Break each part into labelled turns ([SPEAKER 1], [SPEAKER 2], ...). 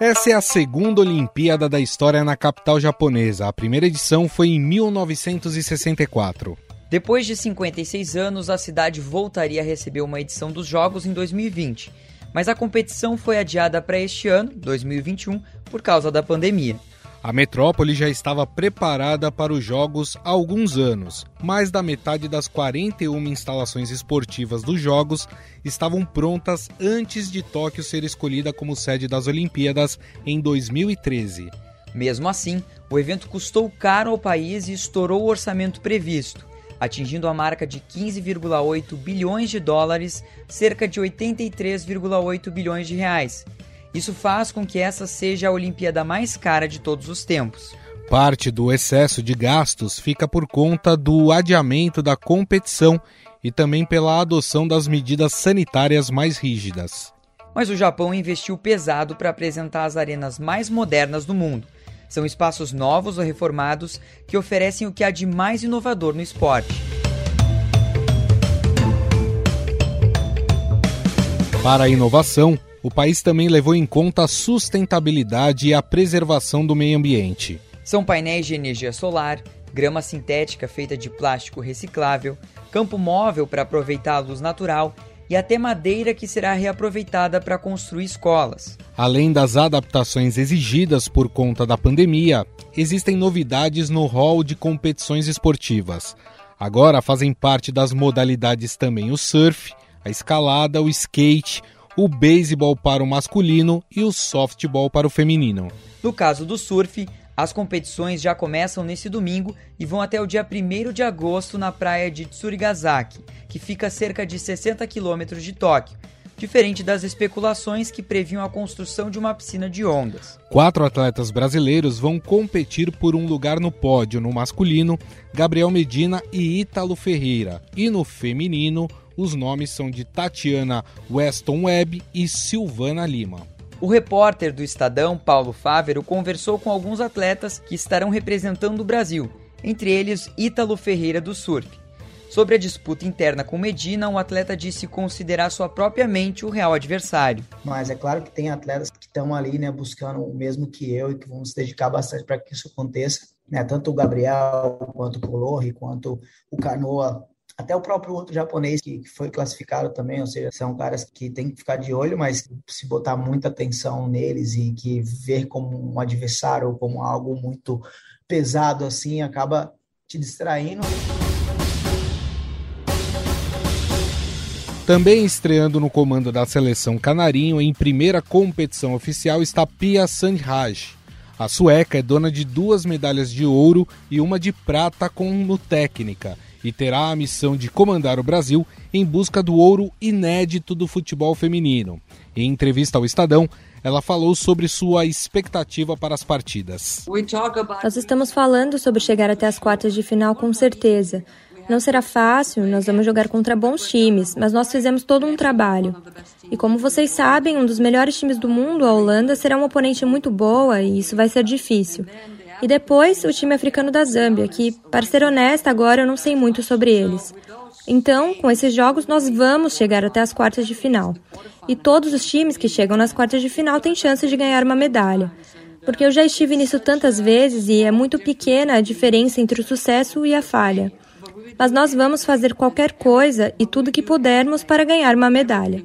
[SPEAKER 1] Essa é a segunda Olimpíada da história na capital japonesa. A primeira edição foi em 1964.
[SPEAKER 2] Depois de 56 anos, a cidade voltaria a receber uma edição dos Jogos em 2020, mas a competição foi adiada para este ano, 2021, por causa da pandemia.
[SPEAKER 1] A metrópole já estava preparada para os Jogos há alguns anos. Mais da metade das 41 instalações esportivas dos Jogos estavam prontas antes de Tóquio ser escolhida como sede das Olimpíadas em 2013.
[SPEAKER 2] Mesmo assim, o evento custou caro ao país e estourou o orçamento previsto, atingindo a marca de 15,8 bilhões de dólares, cerca de 83,8 bilhões de reais isso faz com que essa seja a Olimpíada mais cara de todos os tempos.
[SPEAKER 1] Parte do excesso de gastos fica por conta do adiamento da competição e também pela adoção das medidas sanitárias mais rígidas.
[SPEAKER 2] Mas o Japão investiu pesado para apresentar as arenas mais modernas do mundo. São espaços novos ou reformados que oferecem o que há de mais inovador no esporte.
[SPEAKER 1] Para a inovação, o país também levou em conta a sustentabilidade e a preservação do meio ambiente.
[SPEAKER 2] São painéis de energia solar, grama sintética feita de plástico reciclável, campo móvel para aproveitar a luz natural e até madeira que será reaproveitada para construir escolas.
[SPEAKER 1] Além das adaptações exigidas por conta da pandemia, existem novidades no hall de competições esportivas. Agora fazem parte das modalidades também o surf, a escalada, o skate, o beisebol para o masculino e o softball para o feminino.
[SPEAKER 2] No caso do surf, as competições já começam nesse domingo e vão até o dia 1 de agosto na praia de Tsurigasaki, que fica a cerca de 60 quilômetros de Tóquio, diferente das especulações que previam a construção de uma piscina de ondas.
[SPEAKER 1] Quatro atletas brasileiros vão competir por um lugar no pódio no masculino, Gabriel Medina e Ítalo Ferreira, e no feminino, os nomes são de Tatiana Weston Webb e Silvana Lima.
[SPEAKER 2] O repórter do Estadão, Paulo Fávero, conversou com alguns atletas que estarão representando o Brasil, entre eles Ítalo Ferreira do Surf. Sobre a disputa interna com Medina, o atleta disse considerar sua própria mente o real adversário.
[SPEAKER 3] Mas é claro que tem atletas que estão ali, né, buscando o mesmo que eu e que vão se dedicar bastante para que isso aconteça. Né? Tanto o Gabriel, quanto o Colorri, quanto o Canoa até o próprio outro japonês que, foi classificado também, ou seja, são caras que tem que ficar de olho, mas se botar muita atenção neles e que ver como um adversário ou como algo muito pesado assim, acaba te distraindo.
[SPEAKER 1] Também estreando no comando da seleção canarinho em primeira competição oficial está Pia Sandhage. A sueca é dona de duas medalhas de ouro e uma de prata como técnica e terá a missão de comandar o Brasil em busca do ouro inédito do futebol feminino. Em entrevista ao Estadão, ela falou sobre sua expectativa para as partidas.
[SPEAKER 4] Nós estamos falando sobre chegar até as quartas de final com certeza. Não será fácil, nós vamos jogar contra bons times, mas nós fizemos todo um trabalho. E como vocês sabem, um dos melhores times do mundo, a Holanda, será uma oponente muito boa e isso vai ser difícil. E depois o time africano da Zâmbia, que, para ser honesta, agora eu não sei muito sobre eles. Então, com esses jogos, nós vamos chegar até as quartas de final. E todos os times que chegam nas quartas de final têm chance de ganhar uma medalha. Porque eu já estive nisso tantas vezes e é muito pequena a diferença entre o sucesso e a falha. Mas nós vamos fazer qualquer coisa e tudo que pudermos para ganhar uma medalha.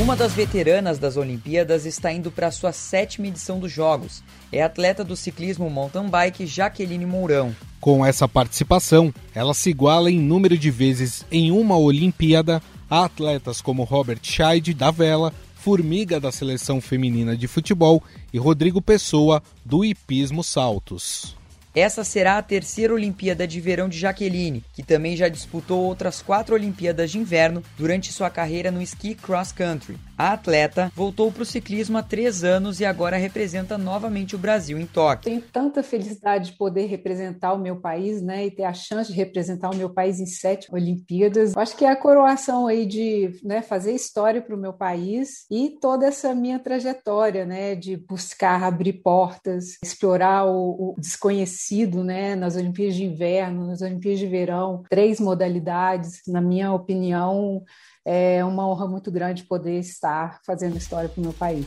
[SPEAKER 2] Uma das veteranas das Olimpíadas está indo para sua sétima edição dos Jogos. É atleta do ciclismo mountain bike Jaqueline Mourão.
[SPEAKER 1] Com essa participação, ela se iguala em número de vezes em uma Olimpíada a atletas como Robert Scheid da vela, Formiga da seleção feminina de futebol e Rodrigo Pessoa do hipismo saltos.
[SPEAKER 2] Essa será a terceira Olimpíada de Verão de Jaqueline, que também já disputou outras quatro Olimpíadas de Inverno durante sua carreira no esqui cross country. A atleta voltou para o ciclismo há três anos e agora representa novamente o Brasil em Tóquio.
[SPEAKER 5] Tenho tanta felicidade de poder representar o meu país, né, e ter a chance de representar o meu país em sete Olimpíadas. Acho que é a coroação aí de né, fazer história para o meu país e toda essa minha trajetória, né, de buscar abrir portas, explorar o, o desconhecido, né, nas Olimpíadas de Inverno, nas Olimpíadas de Verão, três modalidades. Na minha opinião, é uma honra muito grande poder estar fazendo história para o meu país.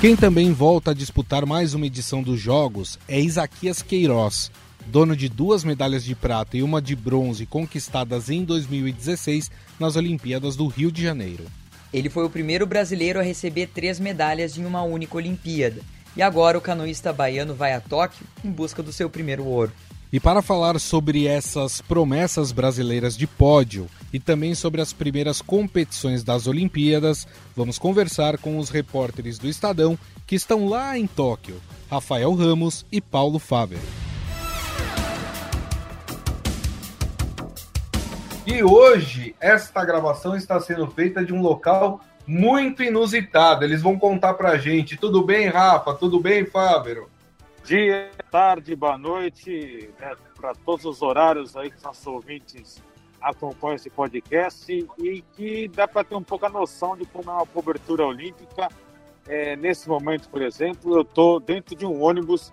[SPEAKER 1] Quem também volta a disputar mais uma edição dos Jogos é Isaquias Queiroz, dono de duas medalhas de prata e uma de bronze conquistadas em 2016 nas Olimpíadas do Rio de Janeiro.
[SPEAKER 2] Ele foi o primeiro brasileiro a receber três medalhas em uma única Olimpíada. E agora o canoísta baiano vai a Tóquio em busca do seu primeiro ouro.
[SPEAKER 1] E para falar sobre essas promessas brasileiras de pódio e também sobre as primeiras competições das Olimpíadas, vamos conversar com os repórteres do Estadão que estão lá em Tóquio, Rafael Ramos e Paulo Faber. E hoje esta gravação está sendo feita de um local muito inusitado. Eles vão contar pra gente. Tudo bem, Rafa? Tudo bem, Fábio?
[SPEAKER 6] dia, tarde, boa noite, né, para todos os horários aí que os nossos ouvintes acompanham esse podcast e que dá para ter um pouco a noção de como é uma cobertura olímpica. É, nesse momento, por exemplo, eu estou dentro de um ônibus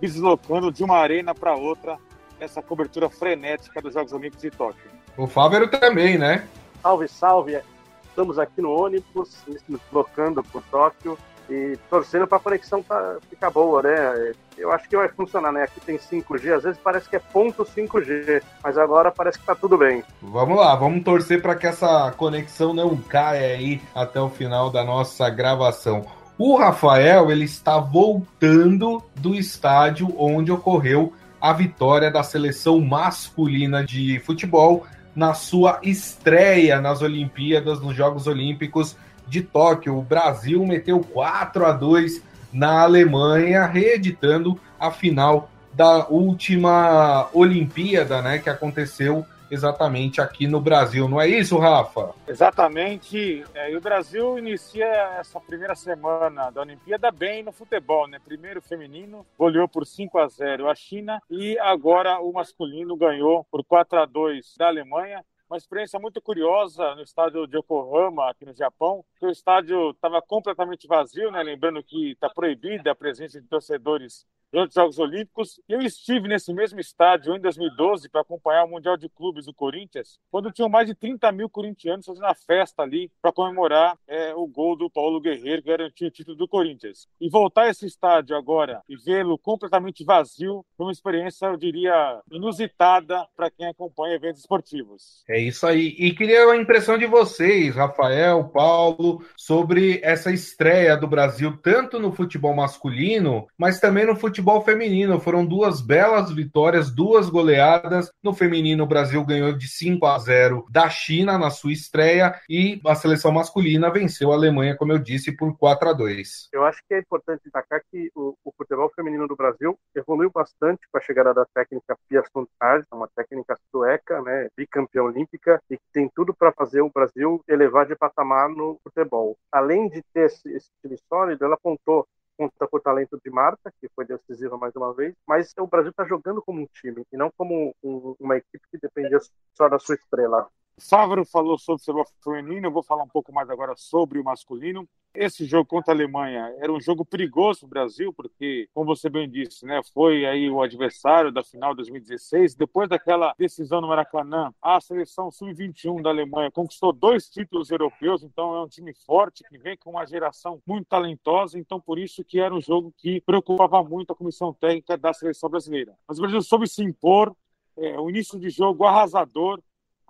[SPEAKER 6] deslocando de uma arena para outra essa cobertura frenética dos Jogos Olímpicos de Tóquio.
[SPEAKER 1] O Fávero também, né?
[SPEAKER 7] Salve, salve! Estamos aqui no ônibus, deslocando por Tóquio e torcendo para a conexão tá, ficar boa, né? Eu acho que vai funcionar, né? Aqui tem 5G, às vezes parece que é ponto 5G, mas agora parece que tá tudo bem.
[SPEAKER 1] Vamos lá, vamos torcer para que essa conexão não caia aí até o final da nossa gravação. O Rafael, ele está voltando do estádio onde ocorreu a vitória da seleção masculina de futebol na sua estreia nas Olimpíadas, nos Jogos Olímpicos de Tóquio. O Brasil meteu 4 a 2 na Alemanha, reeditando a final da última Olimpíada, né, que aconteceu exatamente aqui no Brasil. Não é isso, Rafa?
[SPEAKER 6] Exatamente. É, e o Brasil inicia essa primeira semana da Olimpíada bem no futebol, né? Primeiro feminino goleou por 5 a 0 a China e agora o masculino ganhou por 4 a 2 da Alemanha uma experiência muito curiosa no estádio de Yokohama, aqui no Japão, que o estádio estava completamente vazio, né? lembrando que está proibida a presença de torcedores durante os Jogos Olímpicos. Eu estive nesse mesmo estádio em 2012 para acompanhar o Mundial de Clubes do Corinthians, quando tinham mais de 30 mil corintianos fazendo a festa ali para comemorar é, o gol do Paulo Guerreiro, que garantiu o título do Corinthians. E voltar a esse estádio agora e vê-lo completamente vazio foi uma experiência, eu diria, inusitada para quem acompanha eventos esportivos.
[SPEAKER 1] É isso aí. E queria a impressão de vocês, Rafael, Paulo, sobre essa estreia do Brasil, tanto no futebol masculino, mas também no futebol feminino. Foram duas belas vitórias, duas goleadas. No feminino, o Brasil ganhou de 5 a 0 da China na sua estreia e a seleção masculina venceu a Alemanha, como eu disse, por 4 a 2.
[SPEAKER 7] Eu acho que é importante destacar que o, o futebol feminino do Brasil evoluiu bastante com a chegada da técnica Pia Sundhage, uma técnica sueca, né, bicampeã olímpica e que tem tudo para fazer o Brasil elevar de patamar no futebol. Além de ter esse, esse time sólido, ela apontou conta por talento de Marta, que foi decisiva mais uma vez, mas o Brasil está jogando como um time e não como um, uma equipe que dependia só da sua estrela.
[SPEAKER 6] Fávaro falou sobre o futebol feminino, eu vou falar um pouco mais agora sobre o masculino. Esse jogo contra a Alemanha era um jogo perigoso para o Brasil, porque, como você bem disse, né, foi aí o adversário da final de 2016. Depois daquela decisão no Maracanã, a seleção sub-21 da Alemanha conquistou dois títulos europeus, então é um time forte que vem com uma geração muito talentosa. Então, por isso que era um jogo que preocupava muito a comissão técnica da seleção brasileira. Mas o Brasil soube se impor, é, o início de jogo arrasador,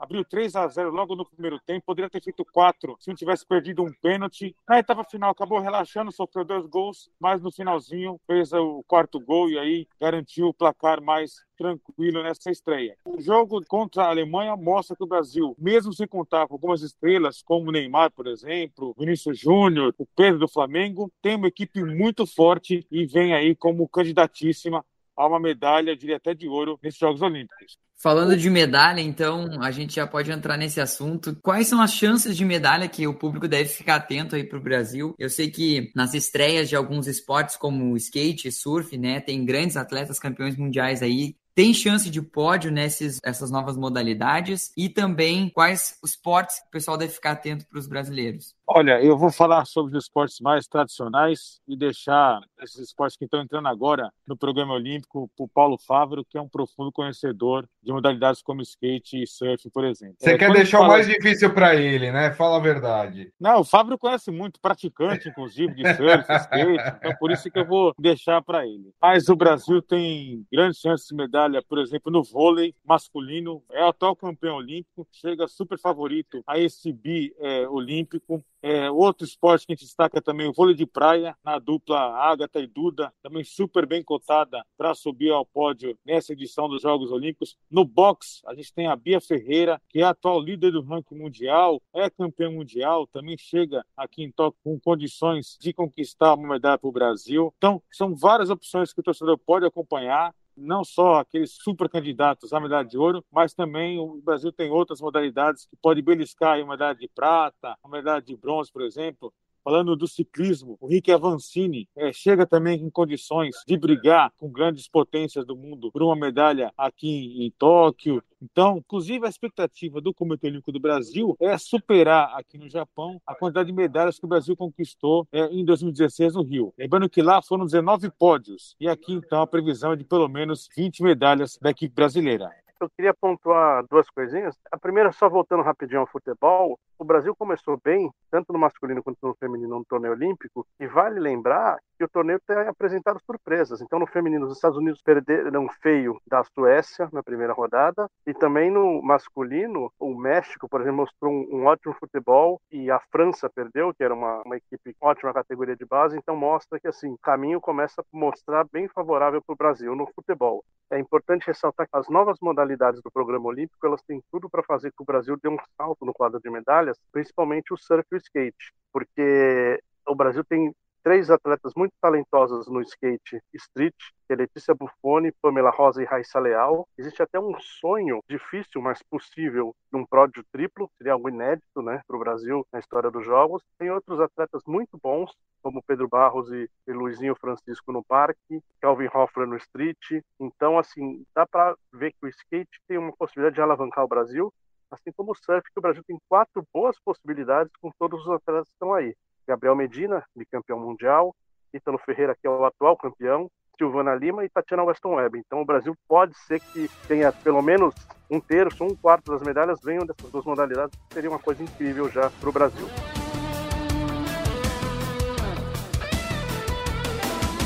[SPEAKER 6] abriu 3 a 0 logo no primeiro tempo, poderia ter feito 4 se não tivesse perdido um pênalti. Na etapa final acabou relaxando, sofreu dois gols, mas no finalzinho fez o quarto gol e aí garantiu o placar mais tranquilo nessa estreia. O jogo contra a Alemanha mostra que o Brasil, mesmo sem contar com algumas estrelas, como o Neymar, por exemplo, Vinícius Júnior, o Pedro do Flamengo, tem uma equipe muito forte e vem aí como candidatíssima a uma medalha, diria até de ouro, nesses Jogos Olímpicos.
[SPEAKER 2] Falando de medalha, então, a gente já pode entrar nesse assunto. Quais são as chances de medalha que o público deve ficar atento aí para o Brasil? Eu sei que nas estreias de alguns esportes como skate, surf, né, tem grandes atletas campeões mundiais aí tem chance de pódio nessas essas novas modalidades e também quais esportes que o pessoal deve ficar atento para os brasileiros?
[SPEAKER 6] Olha, eu vou falar sobre os esportes mais tradicionais e deixar esses esportes que estão entrando agora no programa olímpico para o Paulo Fávero, que é um profundo conhecedor de modalidades como skate e surf, por exemplo.
[SPEAKER 1] Você é, quer deixar fala... o mais difícil para ele, né? Fala a verdade.
[SPEAKER 6] Não, o Fávero conhece muito, praticante, inclusive, de surf, skate, então por isso que eu vou deixar para ele. Mas o Brasil tem grandes chances de medalha, por exemplo, no vôlei masculino, é atual campeão olímpico, chega super favorito a esse bi é, olímpico. É, outro esporte que a gente destaca também o vôlei de praia, na dupla Agatha e Duda, também super bem cotada para subir ao pódio nessa edição dos Jogos Olímpicos. No boxe, a gente tem a Bia Ferreira, que é a atual líder do ranking mundial, é campeã mundial, também chega aqui em Tóquio com condições de conquistar uma medalha para o Brasil. Então, são várias opções que o torcedor pode acompanhar não só aqueles super candidatos à medalha de ouro, mas também o Brasil tem outras modalidades que pode beliscar uma medalha de prata, uma medalha de bronze, por exemplo, Falando do ciclismo, o Rick Avancini é, chega também em condições de brigar com grandes potências do mundo por uma medalha aqui em Tóquio. Então, inclusive, a expectativa do Comitê Olímpico do Brasil é superar aqui no Japão a quantidade de medalhas que o Brasil conquistou é, em 2016 no Rio. Lembrando que lá foram 19 pódios e aqui, então, a previsão é de pelo menos 20 medalhas da equipe brasileira
[SPEAKER 7] eu queria pontuar duas coisinhas. A primeira, só voltando rapidinho ao futebol, o Brasil começou bem, tanto no masculino quanto no feminino, no torneio olímpico, e vale lembrar que o torneio tem apresentado surpresas. Então, no feminino, os Estados Unidos perderam feio da Suécia na primeira rodada, e também no masculino, o México, por exemplo, mostrou um, ótimo futebol, e a França perdeu, que era uma, uma equipe ótima categoria de base, então mostra que assim, o caminho começa a mostrar bem favorável para o Brasil no futebol. É importante ressaltar que as novas modalidades do programa olímpico, elas têm tudo para fazer que o Brasil dê um salto no quadro de medalhas, principalmente o surf e o skate, porque o Brasil tem três atletas muito talentosas no skate street, que é Letícia Buffoni, Pamela Rosa e Raissa Leal. Existe até um sonho difícil, mas possível, de um pródio triplo, seria algo inédito né, para o Brasil na história dos Jogos. Tem outros atletas muito bons, como Pedro Barros e, e Luizinho Francisco no parque, Calvin Hoffler no street. Então, assim, dá para ver que o skate tem uma possibilidade de alavancar o Brasil, assim como o surf, que o Brasil tem quatro boas possibilidades com todos os atletas que estão aí. Gabriel Medina, bicampeão mundial, Ítalo Ferreira, que é o atual campeão, Silvana Lima e Tatiana Weston Webb. Então o Brasil pode ser que tenha pelo menos um terço, um quarto das medalhas venham dessas duas modalidades, seria uma coisa incrível já para o Brasil.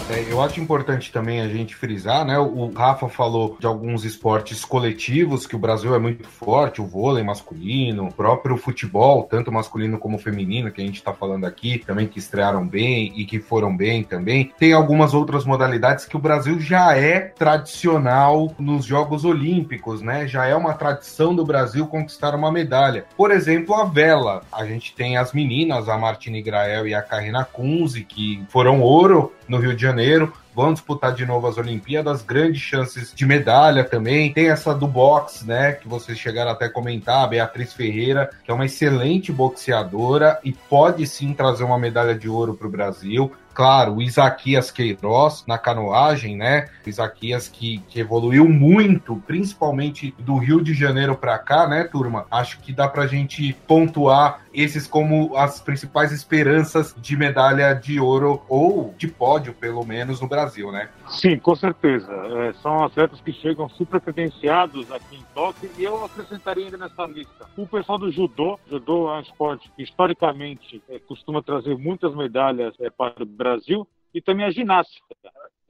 [SPEAKER 1] É, eu acho importante também a gente frisar, né? O Rafa falou de alguns esportes coletivos que o Brasil é muito forte, o vôlei masculino, o próprio futebol, tanto masculino como feminino, que a gente está falando aqui, também que estrearam bem e que foram bem também. Tem algumas outras modalidades que o Brasil já é tradicional nos Jogos Olímpicos, né? Já é uma tradição do Brasil conquistar uma medalha. Por exemplo, a vela. A gente tem as meninas, a Martine Grael e a Karina Kunze, que foram ouro no Rio de Janeiro vão disputar de novo as Olimpíadas, grandes chances de medalha também. Tem essa do boxe, né, que vocês chegaram até a comentar, a Beatriz Ferreira, que é uma excelente boxeadora e pode sim trazer uma medalha de ouro para o Brasil claro, o Isaquias Queiroz na canoagem, né? Isaquias que, que evoluiu muito, principalmente do Rio de Janeiro para cá, né, turma? Acho que dá pra gente pontuar esses como as principais esperanças de medalha de ouro ou de pódio, pelo menos, no Brasil, né?
[SPEAKER 6] Sim, com certeza. É, são atletas que chegam super credenciados aqui em Tóquio e eu acrescentaria ainda nessa lista o pessoal do judô. Judô é um esporte que historicamente é, costuma trazer muitas medalhas é, para o Brasil e também a ginástica.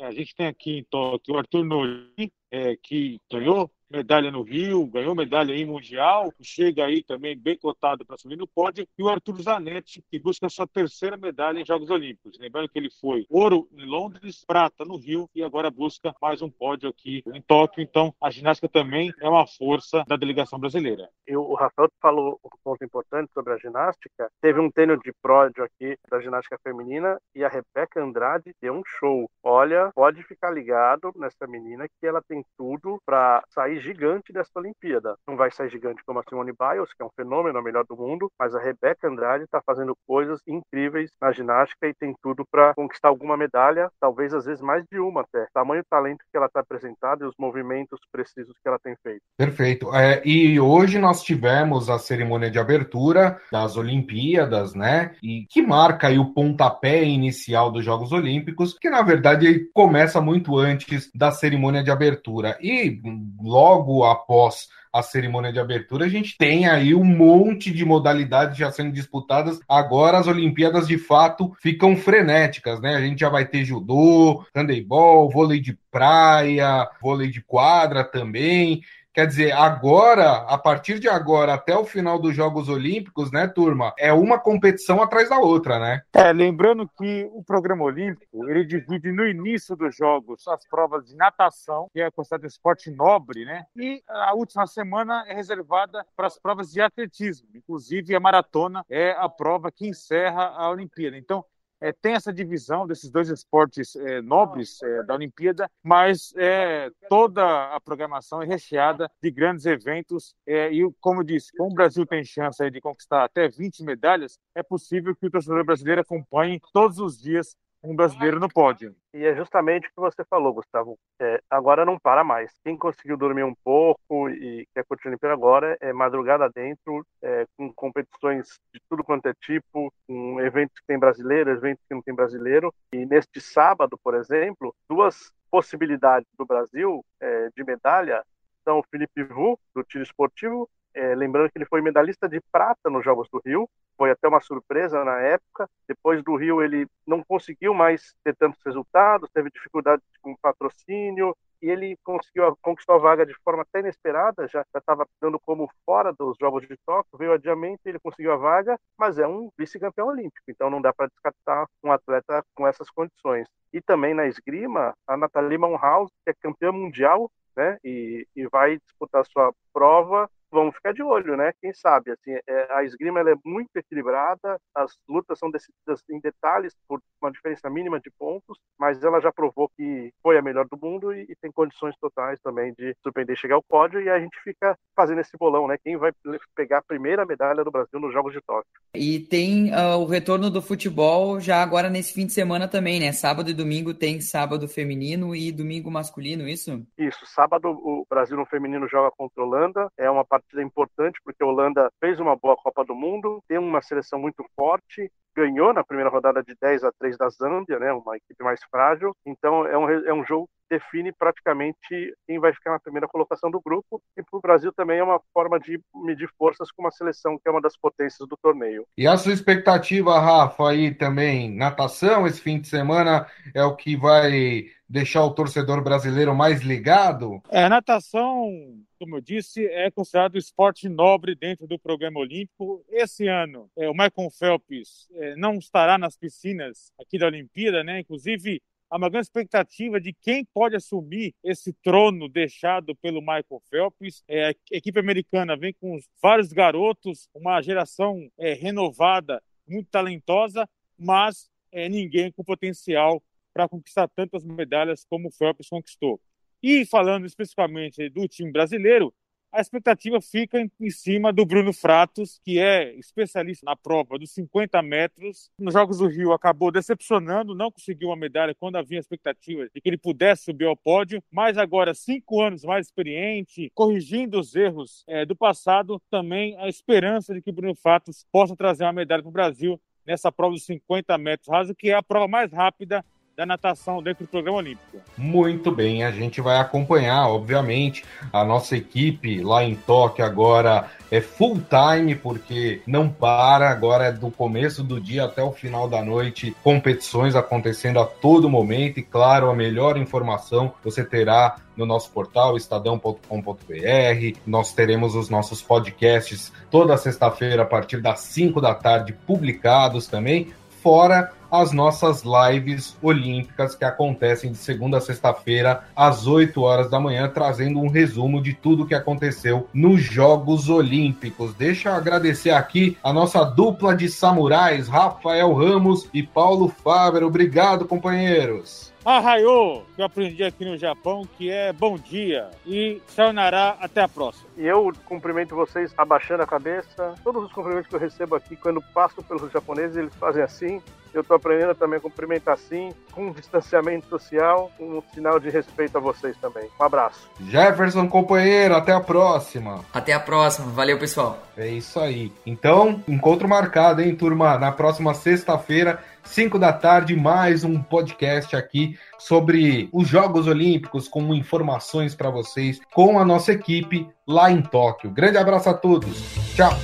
[SPEAKER 6] A gente tem aqui em Tóquio o Arthur Nori, é, que ganhou medalha no Rio, ganhou medalha em Mundial, chega aí também bem cotado para subir no pódio, e o Arthur Zanetti, que busca sua terceira medalha em Jogos Olímpicos. Lembrando que ele foi ouro em Londres, prata no Rio e agora busca mais um pódio aqui em Tóquio. Então, a ginástica também é uma força da delegação brasileira.
[SPEAKER 7] E o Rafael falou um ponto importante sobre a ginástica. Teve um tênis de pódio aqui da ginástica feminina e a Rebeca Andrade deu um show. Olha, pode ficar ligado nessa menina que ela tem tem tudo para sair gigante dessa Olimpíada. Não vai sair gigante como a Simone Biles, que é um fenômeno, a melhor do mundo, mas a Rebeca Andrade está fazendo coisas incríveis na ginástica e tem tudo para conquistar alguma medalha, talvez às vezes mais de uma até. Tamanho talento que ela está apresentando e os movimentos precisos que ela tem feito.
[SPEAKER 1] Perfeito. É, e hoje nós tivemos a cerimônia de abertura das Olimpíadas, né? E que marca aí o pontapé inicial dos Jogos Olímpicos, que na verdade começa muito antes da cerimônia de abertura. E logo após a cerimônia de abertura, a gente tem aí um monte de modalidades já sendo disputadas. Agora as Olimpíadas de fato ficam frenéticas, né? A gente já vai ter judô, handebol, vôlei de praia, vôlei de quadra também. Quer dizer, agora, a partir de agora até o final dos Jogos Olímpicos, né, turma, é uma competição atrás da outra, né?
[SPEAKER 6] É, lembrando que o programa olímpico, ele divide no início dos Jogos as provas de natação, que é considerado esporte nobre, né? E a última semana é reservada para as provas de atletismo. Inclusive, a maratona é a prova que encerra a Olimpíada. Então, é, tem essa divisão desses dois esportes é, nobres é, da Olimpíada, mas é, toda a programação é recheada de grandes eventos. É, e, como eu disse, como o Brasil tem chance de conquistar até 20 medalhas, é possível que o torcedor brasileiro acompanhe todos os dias um brasileiro no pódio.
[SPEAKER 7] E é justamente o que você falou, Gustavo. É, agora não para mais. Quem conseguiu dormir um pouco e quer curtir a Olimpíada agora é madrugada dentro, é, com competições de tudo quanto é tipo, com eventos que tem brasileiro, eventos que não tem brasileiro. E neste sábado, por exemplo, duas possibilidades do Brasil é, de medalha são o Felipe Vu, do tiro esportivo, é, lembrando que ele foi medalhista de prata nos Jogos do Rio, foi até uma surpresa na época. Depois do Rio, ele não conseguiu mais ter tantos resultados, teve dificuldades com patrocínio, e ele conseguiu conquistou a vaga de forma até inesperada, já estava dando como fora dos Jogos de Tóquio, veio adiamento e ele conseguiu a vaga, mas é um vice-campeão olímpico, então não dá para descartar um atleta com essas condições. E também na esgrima, a Nathalie Monhaus, que é campeã mundial, né, e, e vai disputar sua prova vamos ficar de olho, né? Quem sabe? Assim, é, a esgrima é muito equilibrada, as lutas são decididas em detalhes por uma diferença mínima de pontos, mas ela já provou que foi a melhor do mundo e, e tem condições totais também de surpreender chegar ao pódio e a gente fica fazendo esse bolão, né? Quem vai pegar a primeira medalha do Brasil nos Jogos de Tóquio?
[SPEAKER 2] E tem uh, o retorno do futebol já agora nesse fim de semana também, né? Sábado e domingo tem sábado feminino e domingo masculino, isso?
[SPEAKER 7] Isso. Sábado o Brasil no feminino joga contra a Holanda, é uma partida importante porque a Holanda fez uma boa Copa do Mundo, tem uma seleção muito forte, ganhou na primeira rodada de 10 a 3 da Zâmbia, né, uma equipe mais frágil. Então é um, é um jogo define praticamente quem vai ficar na primeira colocação do grupo. E para o Brasil também é uma forma de medir forças com uma seleção que é uma das potências do torneio.
[SPEAKER 1] E a sua expectativa, Rafa, aí também, natação esse fim de semana é o que vai deixar o torcedor brasileiro mais ligado?
[SPEAKER 6] É, natação como eu disse, é considerado esporte nobre dentro do programa olímpico. Esse ano, é, o Michael Phelps é, não estará nas piscinas aqui da Olimpíada, né? Inclusive, há uma grande expectativa de quem pode assumir esse trono deixado pelo Michael Phelps. É, a equipe americana vem com vários garotos, uma geração é, renovada, muito talentosa, mas é, ninguém com potencial para conquistar tantas medalhas como o Phelps conquistou. E falando especificamente do time brasileiro, a expectativa fica em cima do Bruno Fratos, que é especialista na prova dos 50 metros. Nos Jogos do Rio acabou decepcionando, não conseguiu uma medalha quando havia expectativa de que ele pudesse subir ao pódio, mas agora, cinco anos mais experiente, corrigindo os erros é, do passado, também a esperança de que Bruno Fratos possa trazer uma medalha para o Brasil nessa prova dos 50 metros raso, que é a prova mais rápida da natação dentro do programa olímpico.
[SPEAKER 1] Muito bem, a gente vai acompanhar, obviamente. A nossa equipe lá em Tóquio agora é full time, porque não para, agora é do começo do dia até o final da noite, competições acontecendo a todo momento. E claro, a melhor informação você terá no nosso portal estadão.com.br. Nós teremos os nossos podcasts toda sexta-feira a partir das 5 da tarde publicados também, fora as nossas lives olímpicas que acontecem de segunda a sexta-feira, às 8 horas da manhã, trazendo um resumo de tudo que aconteceu nos Jogos Olímpicos. Deixa eu agradecer aqui a nossa dupla de samurais, Rafael Ramos e Paulo Faber. Obrigado, companheiros.
[SPEAKER 6] Arraiô, que eu aprendi aqui no Japão, que é bom dia. E sayonara, até a próxima.
[SPEAKER 7] E eu cumprimento vocês abaixando a cabeça. Todos os cumprimentos que eu recebo aqui, quando passo pelos japoneses, eles fazem assim. Eu estou aprendendo também a cumprimentar assim, com um distanciamento social, um sinal de respeito a vocês também. Um abraço.
[SPEAKER 1] Jefferson, companheiro, até a próxima.
[SPEAKER 2] Até a próxima. Valeu, pessoal.
[SPEAKER 1] É isso aí. Então, encontro marcado, hein, turma? Na próxima sexta-feira, 5 da tarde, mais um podcast aqui sobre os Jogos Olímpicos, com informações para vocês, com a nossa equipe lá em Tóquio. Grande abraço a todos. Tchau.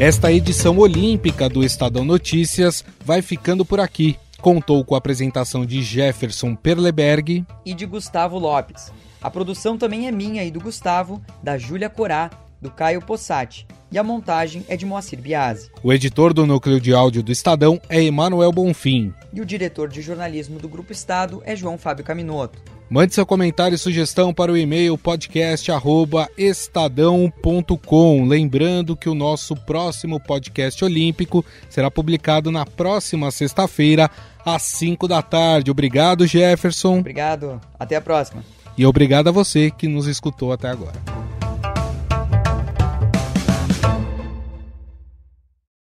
[SPEAKER 1] Esta edição olímpica do Estadão Notícias vai ficando por aqui. Contou com a apresentação de Jefferson Perleberg
[SPEAKER 2] e de Gustavo Lopes. A produção também é minha e do Gustavo, da Júlia Corá, do Caio Possati. E a montagem é de Moacir Biasi.
[SPEAKER 1] O editor do núcleo de áudio do Estadão é Emanuel Bonfim.
[SPEAKER 2] E o diretor de jornalismo do Grupo Estado é João Fábio Caminoto.
[SPEAKER 1] Mande seu comentário e sugestão para o e-mail podcast@estadão.com. Lembrando que o nosso próximo podcast olímpico será publicado na próxima sexta-feira às 5 da tarde. Obrigado, Jefferson.
[SPEAKER 2] Obrigado. Até a próxima.
[SPEAKER 1] E obrigado a você que nos escutou até agora.